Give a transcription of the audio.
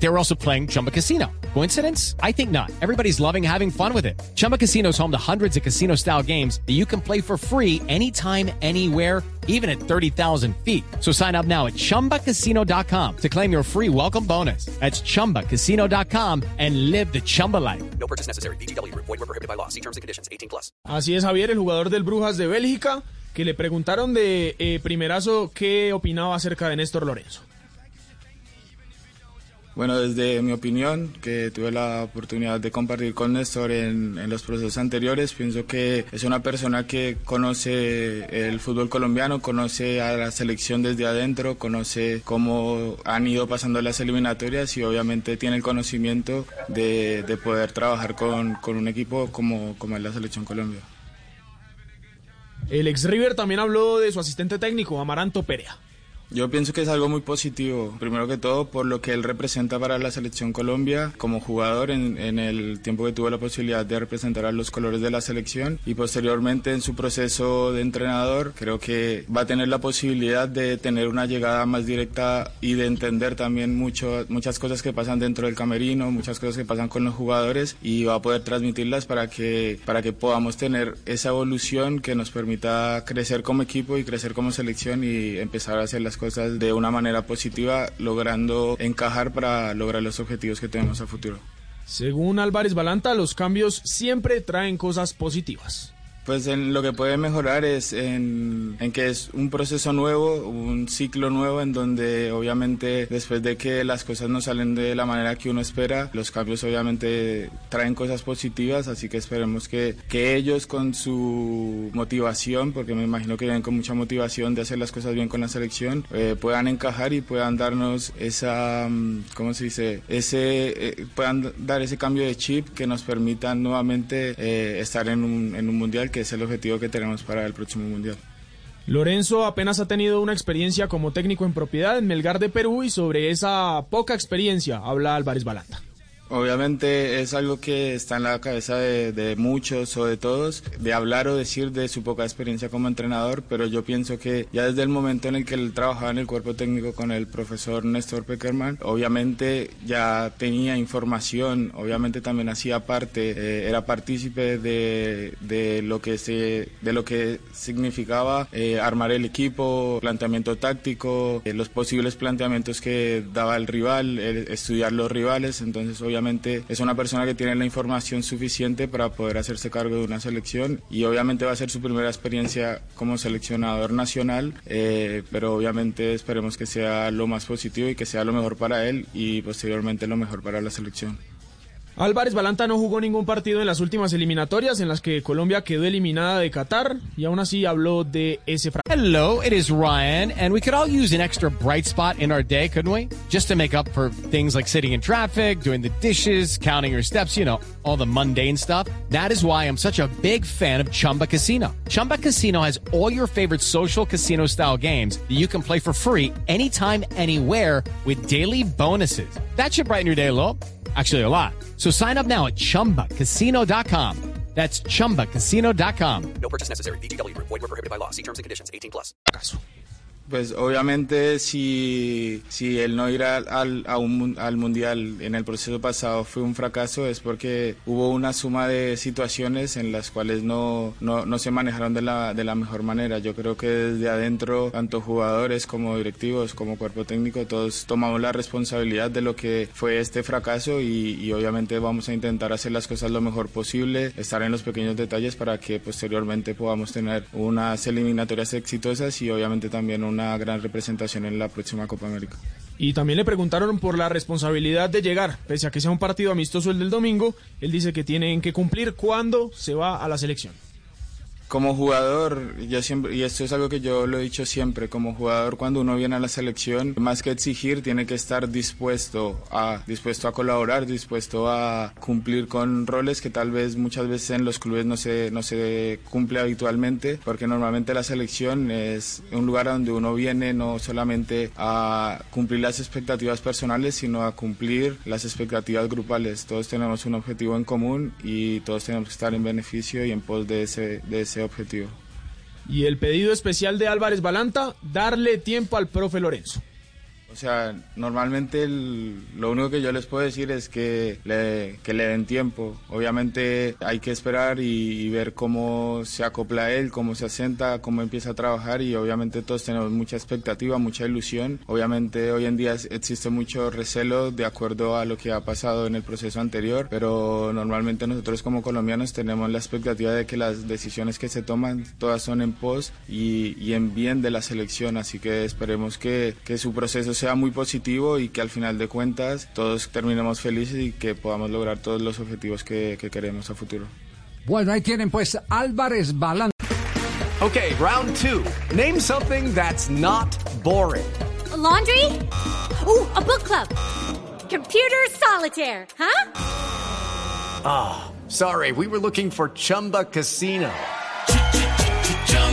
They were also playing Chumba Casino. Coincidence? I think not. Everybody's loving having fun with it. Chumba Casino is home to hundreds of casino style games that you can play for free anytime, anywhere, even at 30,000 feet. So sign up now at chumbacasino.com to claim your free welcome bonus. That's chumbacasino.com and live the Chumba life. No purchase necessary. BGW. Void were prohibited by law. See terms and conditions. 18 plus. Así es, Javier, el jugador del Brujas de Bélgica, que le preguntaron de eh, primerazo qué opinaba acerca de Néstor Lorenzo. Bueno, desde mi opinión, que tuve la oportunidad de compartir con Néstor en, en, los procesos anteriores, pienso que es una persona que conoce el fútbol colombiano, conoce a la selección desde adentro, conoce cómo han ido pasando las eliminatorias y obviamente tiene el conocimiento de, de poder trabajar con, con, un equipo como, como es la selección Colombia. El ex River también habló de su asistente técnico, Amaranto Perea. Yo pienso que es algo muy positivo, primero que todo por lo que él representa para la selección Colombia como jugador en, en, el tiempo que tuvo la posibilidad de representar a los colores de la selección y posteriormente en su proceso de entrenador creo que va a tener la posibilidad de tener una llegada más directa y de entender también mucho, muchas cosas que pasan dentro del camerino, muchas cosas que pasan con los jugadores y va a poder transmitirlas para que, para que podamos tener esa evolución que nos permita crecer como equipo y crecer como selección y empezar a hacer las cosas de una manera positiva, logrando encajar para lograr los objetivos que tenemos a futuro. Según Álvarez Balanta, los cambios siempre traen cosas positivas. Pues en lo que puede mejorar es en, que es un proceso nuevo, un ciclo nuevo en donde obviamente después de que las cosas no salen de la manera que uno espera, los cambios obviamente traen cosas positivas, así que esperemos que, que ellos con su motivación, porque me imagino que vienen con mucha motivación de hacer las cosas bien con la selección, eh, puedan encajar y puedan darnos esa, ¿cómo se dice? Ese, eh, puedan dar ese cambio de chip que nos permita nuevamente eh, estar en un, en un mundial que es el objetivo que tenemos para el próximo Mundial. Lorenzo apenas ha tenido una experiencia como técnico en propiedad en Melgar de Perú y sobre esa poca experiencia habla Álvarez Balanta. Obviamente es algo que está en la cabeza de, de, muchos o de todos, de hablar o decir de su poca experiencia como entrenador, pero yo pienso que ya desde el momento en el que él trabajaba en el cuerpo técnico con el profesor Néstor Peckerman, obviamente ya tenía información, obviamente también hacía parte, eh, era partícipe de, de, lo que se, de lo que significaba eh, armar el equipo, planteamiento táctico, eh, los posibles planteamientos que daba el rival, estudiar los rivales, entonces obviamente obviamente es una persona que tiene la información suficiente para poder hacerse cargo de una selección y obviamente va a ser su primera experiencia como seleccionador nacional, eh, pero obviamente esperemos que sea lo más positivo y que sea lo mejor para él y posteriormente lo mejor para la selección. Álvarez Balanta no jugó ningún partido en las últimas eliminatorias en las que Colombia quedó eliminada de Qatar y aún así habló de ese. Hello, it is Ryan, and we could all use an extra bright spot in our day, couldn't we? Just to make up for things like sitting in traffic, doing the dishes, counting your steps, you know, all the mundane stuff. That is why I'm such a big fan of Chumba Casino. Chumba Casino has all your favorite social casino style games that you can play for free anytime, anywhere with daily bonuses. That should brighten your day a little. Actually, a lot. So sign up now at chumbacasino.com. That's chumbacasino.com. No purchase necessary. BGW. Void were prohibited by law. See terms and conditions. 18 plus. Pues obviamente si, si el no ir al, a un, al mundial en el proceso pasado fue un fracaso es porque hubo una suma de situaciones en las cuales no, no, no se manejaron de la, de la mejor manera. Yo creo que desde adentro, tanto jugadores como directivos, como cuerpo técnico, todos tomamos la responsabilidad de lo que fue este fracaso y, y obviamente vamos a intentar hacer las cosas lo mejor posible, estar en los pequeños detalles para que posteriormente podamos tener unas eliminatorias exitosas y obviamente también un una gran representación en la próxima Copa América. Y también le preguntaron por la responsabilidad de llegar, pese a que sea un partido amistoso el del domingo, él dice que tienen que cumplir cuando se va a la selección. Como jugador, yo siempre, y esto es algo que yo lo he dicho siempre, como jugador cuando uno viene a la selección, más que exigir, tiene que estar dispuesto a, dispuesto a colaborar, dispuesto a cumplir con roles que tal vez muchas veces en los clubes no se, no se cumple habitualmente, porque normalmente la selección es un lugar donde uno viene no solamente a cumplir las expectativas personales, sino a cumplir las expectativas grupales. Todos tenemos un objetivo en común y todos tenemos que estar en beneficio y en pos de ese, de ese objetivo. Y el pedido especial de Álvarez Balanta, darle tiempo al profe Lorenzo. O sea, normalmente el- lo único que yo les puedo decir es que le, que le den tiempo. Obviamente hay que esperar y, y ver cómo se acopla él, cómo se asienta, cómo empieza a trabajar y obviamente todos tenemos mucha expectativa, mucha ilusión. Obviamente hoy en día existe mucho recelo de acuerdo a lo que ha pasado en el proceso anterior, pero normalmente nosotros como colombianos tenemos la expectativa de que las decisiones que se toman todas son en pos y, y en bien de la selección, así que esperemos que, que su proceso sea muy positivo y que al final de cuentas todos terminemos felices y que podamos lograr todos los objetivos que, que queremos a futuro. Bueno, ahí tienen pues Álvarez Balán. Okay, round two. Name something that's not boring. A laundry? Ooh, a book club. Computer solitaire, huh? Sorry, we were looking for Chumba Casino.